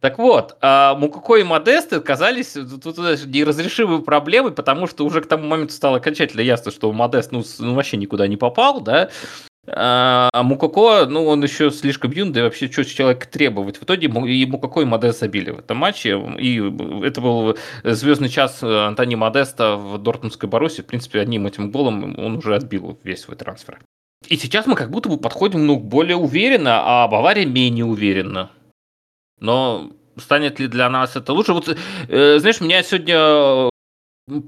Так вот, а Мукуко и Модесты оказались тут неразрешимой проблемой, потому что уже к тому моменту стало окончательно ясно, что Модест ну, ну, вообще никуда не попал, да, а, Мукоко, ну, он еще слишком юн, да и вообще, что человек требовать. В итоге и Мукоко, и Модест забили в этом матче. И это был звездный час Антони Модеста в Дортмундской Барусе. В принципе, одним этим голом он уже отбил весь свой трансфер. И сейчас мы как будто бы подходим ну, более уверенно, а Бавария менее уверенно. Но станет ли для нас это лучше? Вот, э, знаешь, меня сегодня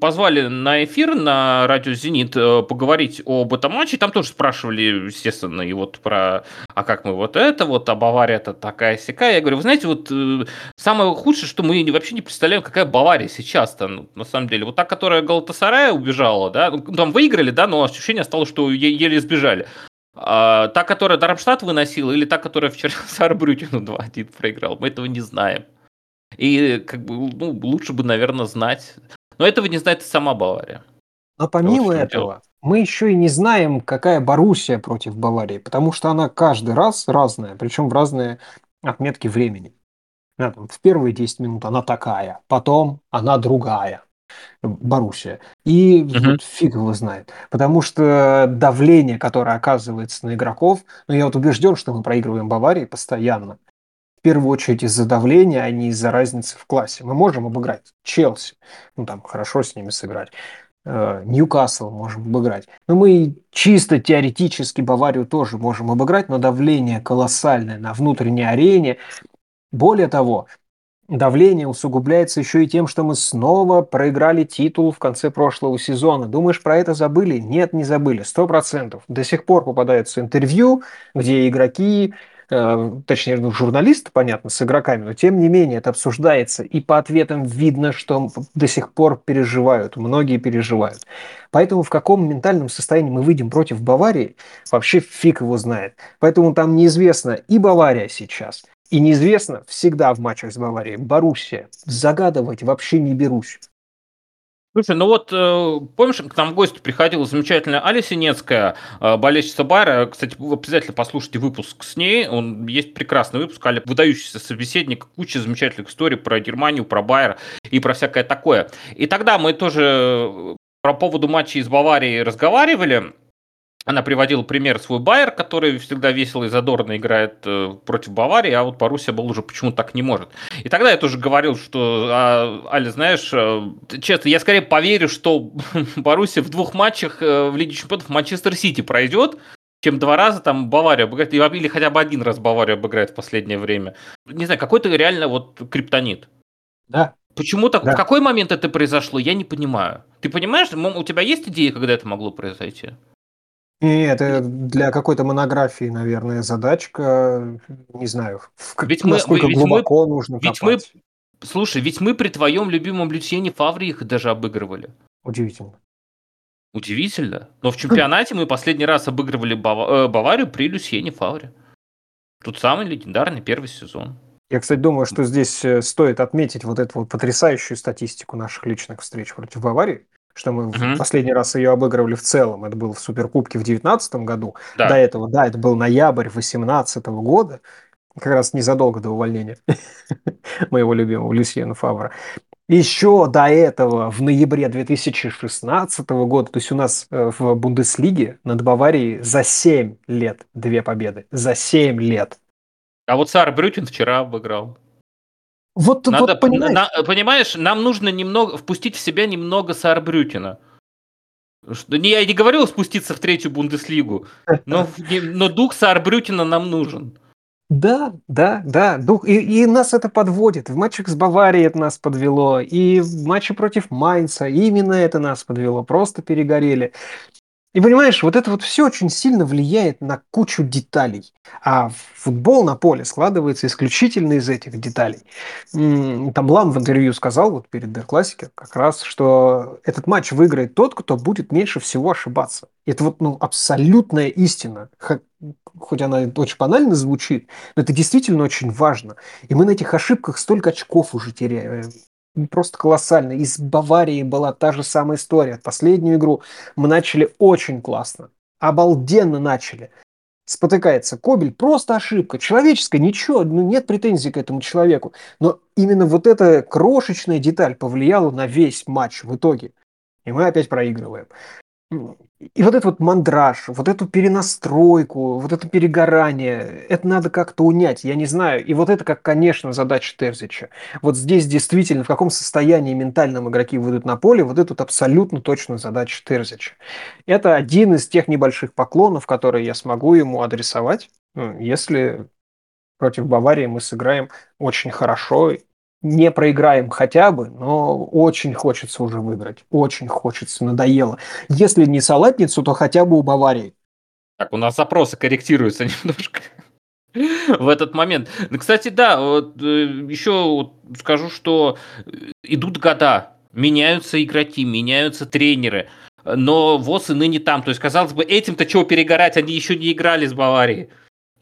позвали на эфир на радио «Зенит» э, поговорить об этом матче. Там тоже спрашивали, естественно, и вот про, а как мы вот это, вот, а Бавария это такая сякая. Я говорю, вы знаете, вот э, самое худшее, что мы вообще не представляем, какая Бавария сейчас-то, ну, на самом деле. Вот та, которая Галатасарая убежала, да, ну, там выиграли, да, но ощущение стало, что еле избежали. А, та, которая Дармштадт выносила, или та, которая вчера (laughs) Сарбрютину 2-1 проиграл, мы этого не знаем. И как бы, ну, лучше бы, наверное, знать. Но этого не знает и сама Бавария. Но помимо вот этого, дело. мы еще и не знаем, какая Боруссия против Баварии, потому что она каждый раз разная, причем в разные отметки времени. В первые 10 минут она такая, потом она другая. Боруссия. И угу. вот фиг его знает. Потому что давление, которое оказывается на игроков, ну я вот убежден, что мы проигрываем Баварии постоянно. Первую очередь из-за давления, а не из-за разницы в классе. Мы можем обыграть Челси, ну там хорошо с ними сыграть. Э, Ньюкасл можем обыграть. Но мы чисто теоретически Баварию тоже можем обыграть, но давление колоссальное на внутренней арене. Более того, Давление усугубляется еще и тем, что мы снова проиграли титул в конце прошлого сезона. Думаешь, про это забыли? Нет, не забыли, сто процентов. До сих пор попадаются интервью, где игроки точнее, ну, журналисты, понятно, с игроками, но тем не менее это обсуждается, и по ответам видно, что до сих пор переживают, многие переживают. Поэтому в каком ментальном состоянии мы выйдем против Баварии, вообще фиг его знает. Поэтому там неизвестно и Бавария сейчас, и неизвестно всегда в матчах с Баварией. Боруссия. Загадывать вообще не берусь. Слушай, ну вот э, помнишь, к нам в гости приходила замечательная Аля Синецкая, э, болельщица Байера. Кстати, вы обязательно послушайте выпуск с ней. Он есть прекрасный выпуск. Аля выдающийся собеседник, куча замечательных историй про Германию, про Байер и про всякое такое. И тогда мы тоже э, про поводу матча из Баварии разговаривали. Она приводила пример свой Байер, который всегда весело и задорно играет э, против Баварии, а вот Боруссия был уже почему-то так не может. И тогда я тоже говорил, что, а, Аля, знаешь, э, честно, я скорее поверю, что (laughs) Боруссия в двух матчах э, в Лиге Чемпионов Манчестер Сити пройдет, чем два раза там Бавария обыграет, или хотя бы один раз Бавария обыграет в последнее время. Не знаю, какой-то реально вот криптонит. Да. Почему так? Да. В какой момент это произошло, я не понимаю. Ты понимаешь, у тебя есть идея, когда это могло произойти? Нет, это для какой-то монографии, наверное, задачка. Не знаю, в, ведь насколько мы, ведь глубоко мы, нужно ведь копать. Мы, слушай, ведь мы при твоем любимом Люсьене Фавре их даже обыгрывали. Удивительно. Удивительно. Но в чемпионате мы последний раз обыгрывали. Э, Баварию при Люсьене Фавре. Тут самый легендарный первый сезон. Я, кстати, думаю, что здесь э, стоит отметить вот эту вот потрясающую статистику наших личных встреч против Баварии что мы угу. в последний раз ее обыгрывали в целом. Это было в Суперкубке в 2019 году. Да. До этого, да, это был ноябрь 2018 года, как раз незадолго до увольнения (laughs) моего любимого Люсьена Фавра. Еще до этого, в ноябре 2016 года, то есть у нас э, в Бундеслиге над Баварией за 7 лет две победы. За 7 лет. А вот Сар Брютин вчера обыграл. Вот, Надо, вот понимаешь? На, понимаешь, нам нужно немного впустить в себя немного Саарбрютина. Я не говорил спуститься в третью Бундеслигу, (laughs) но, но дух Саарбрютина нам нужен. Да, да, да. Дух, и, и нас это подводит. В матчах с Баварией это нас подвело, и в матче против Майнца именно это нас подвело. Просто перегорели. И понимаешь, вот это вот все очень сильно влияет на кучу деталей. А футбол на поле складывается исключительно из этих деталей. Там Лам в интервью сказал вот перед Дер Классике как раз, что этот матч выиграет тот, кто будет меньше всего ошибаться. Это вот ну, абсолютная истина. Хоть она очень банально звучит, но это действительно очень важно. И мы на этих ошибках столько очков уже теряем просто колоссально. Из Баварии была та же самая история. Последнюю игру мы начали очень классно. Обалденно начали. Спотыкается Кобель, просто ошибка. Человеческая, ничего, ну нет претензий к этому человеку. Но именно вот эта крошечная деталь повлияла на весь матч в итоге. И мы опять проигрываем. И вот этот вот мандраж, вот эту перенастройку, вот это перегорание, это надо как-то унять, я не знаю. И вот это, как, конечно, задача Терзича. Вот здесь действительно, в каком состоянии ментальном игроки выйдут на поле, вот это вот абсолютно точно задача Терзича. Это один из тех небольших поклонов, которые я смогу ему адресовать, ну, если против Баварии мы сыграем очень хорошо не проиграем хотя бы, но очень хочется уже выиграть. Очень хочется, надоело. Если не салатницу, то хотя бы у Баварии. Так, у нас запросы корректируются (laughs) немножко в этот момент. Ну, кстати, да, вот, э, еще вот скажу, что идут года, меняются игроки, меняются тренеры, но ВОЗ и ныне там. То есть, казалось бы, этим-то чего перегорать, они еще не играли с Баварией.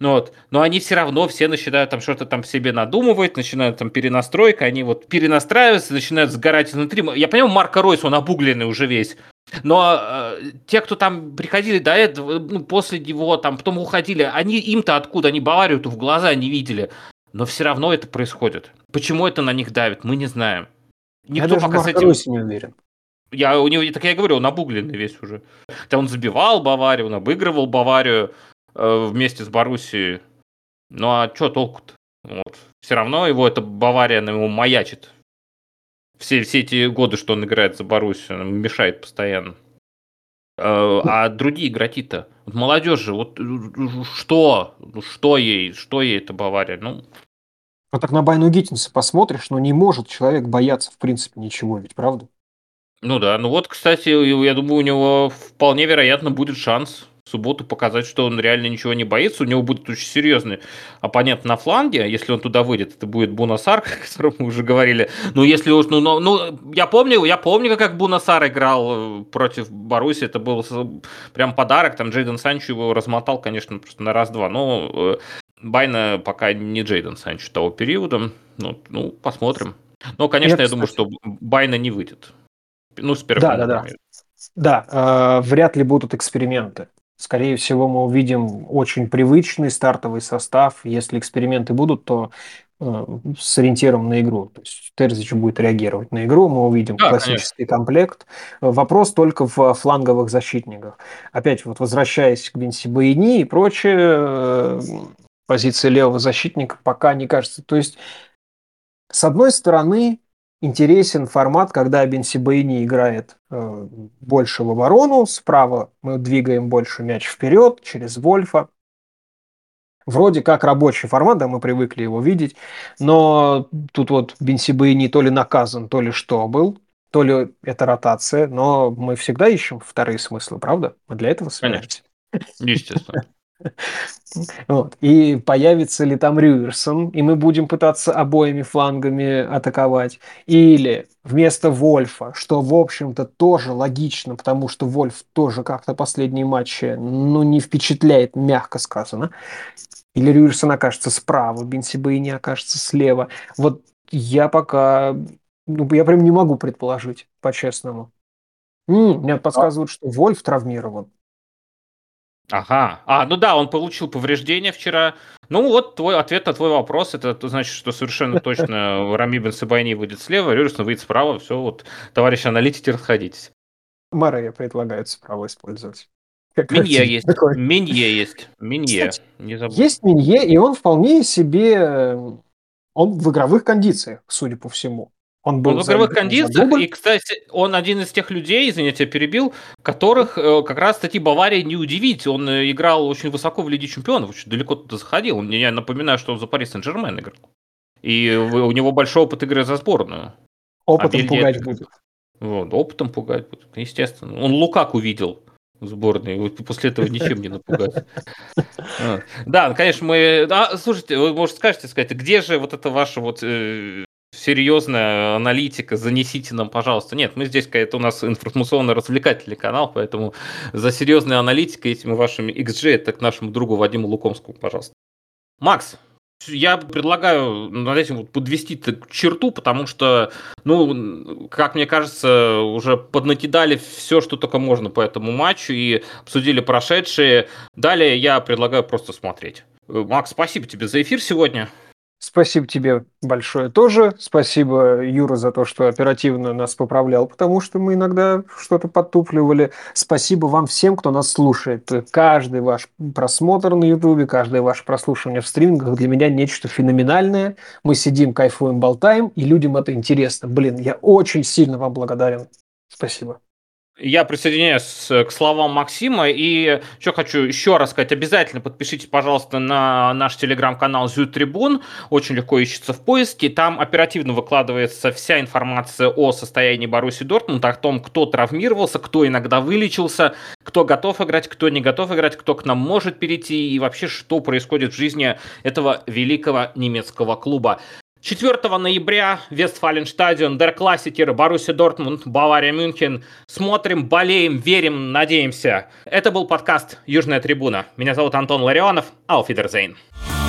Ну вот. Но они все равно все начинают там что-то там себе надумывать, начинают там перенастройка, они вот перенастраиваются, начинают сгорать изнутри. Я понимаю, Марка Ройс, он обугленный уже весь. Но э, те, кто там приходили до этого, ну, после него, там, потом уходили, они им-то откуда? Они Баварию-то в глаза не видели. Но все равно это происходит. Почему это на них давит, мы не знаем. Никто я пока с этим... не уверен. Я, у него, так я говорю, он обугленный весь уже. Да он забивал Баварию, он обыгрывал Баварию. Э, вместе с Боруссией. Ну а что толку-то? Вот. Все равно его эта Бавария на него маячит. Все, все эти годы, что он играет за Боруссию, мешает постоянно. Э, а другие игроки-то? Вот молодежь же, вот э, что? Ну, что ей? Что ей эта Бавария? Ну, ну так на Байну Гиттинса посмотришь, но не может человек бояться в принципе ничего, ведь правда? Ну да, ну вот, кстати, я думаю, у него вполне вероятно будет шанс в субботу показать, что он реально ничего не боится. У него будет очень серьезный оппонент на фланге. Если он туда выйдет, это будет Бунасар, (laughs) о котором мы уже говорили. Ну, если уж, ну, ну, ну я помню, я помню, как Бунасар играл э, против Баруси. Это был прям подарок. Там Джейден Санчо его размотал, конечно, просто на раз-два. Но э, Байна пока не Джейден Санчо того периода. Ну, ну посмотрим. Но, конечно, Нет, я думаю, что Байна не выйдет. Ну, с первым. Да, да, да. Да, э, вряд ли будут эксперименты. Скорее всего, мы увидим очень привычный стартовый состав. Если эксперименты будут, то э, с ориентиром на игру. То есть Терзич будет реагировать на игру, мы увидим да, классический конечно. комплект. Вопрос только в фланговых защитниках. Опять вот возвращаясь к Бенси Байни и прочее, э, позиция левого защитника пока не кажется. То есть, с одной стороны, интересен формат, когда Бенсибейни играет э, больше в оборону, справа мы двигаем больше мяч вперед через Вольфа. Вроде как рабочий формат, да, мы привыкли его видеть, но тут вот Бенсибейни то ли наказан, то ли что был, то ли это ротация, но мы всегда ищем вторые смыслы, правда? Мы для этого собираемся. Конечно. Естественно. (laughs) Вот. И появится ли там Рюерсон, и мы будем пытаться обоими флангами атаковать. Или вместо Вольфа, что, в общем-то, тоже логично, потому что Вольф тоже как-то последние матчи, ну, не впечатляет, мягко сказано. Или Рюерсон окажется справа, Бенсибей не окажется слева. Вот я пока... Ну, я прям не могу предположить, по-честному. М, мне подсказывают, что Вольф травмирован. Ага. А, ну да, он получил повреждения вчера. Ну вот твой ответ на твой вопрос. Это значит, что совершенно точно (laughs) Рами Бен Сабайни выйдет слева, Рюрсон выйдет справа. Все, вот, товарищи аналитики, расходитесь. Марея предлагают справа использовать. Как Минье есть. Такой. Минье есть. Минье. Кстати, не забудь. Есть Минье, и он вполне себе... Он в игровых кондициях, судя по всему. Он был он в игровых кондициях, и, кстати, он один из тех людей, извините, я перебил, которых э, как раз таки Бавария не удивить. Он э, играл очень высоко в Лиге Чемпионов, очень далеко туда заходил. Я напоминаю, что он за Пари Сен-Жермен играл. И у него большой опыт игры за сборную. Опытом а пугать это... будет. Вот, опытом пугать будет, естественно. Он Лукак увидел в сборной, после этого ничем не напугать. (laughs) Да, конечно, мы... слушайте, вы, может, скажете, сказать, где же вот это ваше вот э, серьезная аналитика, занесите нам, пожалуйста. Нет, мы здесь, это у нас информационно-развлекательный канал, поэтому за серьезной аналитикой этими вашими XG, это к нашему другу Вадиму Лукомскому, пожалуйста. Макс, я предлагаю над этим вот подвести черту, потому что, ну, как мне кажется, уже поднакидали все, что только можно по этому матчу и обсудили прошедшие. Далее я предлагаю просто смотреть. Макс, спасибо тебе за эфир сегодня. Спасибо тебе большое тоже. Спасибо, Юра, за то, что оперативно нас поправлял, потому что мы иногда что-то подтупливали. Спасибо вам всем, кто нас слушает. Каждый ваш просмотр на Ютубе, каждое ваше прослушивание в стримингах для меня нечто феноменальное. Мы сидим, кайфуем, болтаем, и людям это интересно. Блин, я очень сильно вам благодарен. Спасибо. Я присоединяюсь к словам Максима. И что хочу еще раз сказать, обязательно подпишитесь, пожалуйста, на наш телеграм-канал Зю Трибун, очень легко ищется в поиске, там оперативно выкладывается вся информация о состоянии Баруси Дортмунд, о том, кто травмировался, кто иногда вылечился, кто готов играть, кто не готов играть, кто к нам может перейти и вообще, что происходит в жизни этого великого немецкого клуба. 4 ноября Вестфаленстадион, Дер Классикер, Боруссия Дортмунд, Бавария Мюнхен. Смотрим, болеем, верим, надеемся. Это был подкаст «Южная трибуна». Меня зовут Антон Ларионов. Ауфидерзейн. Фидерзейн.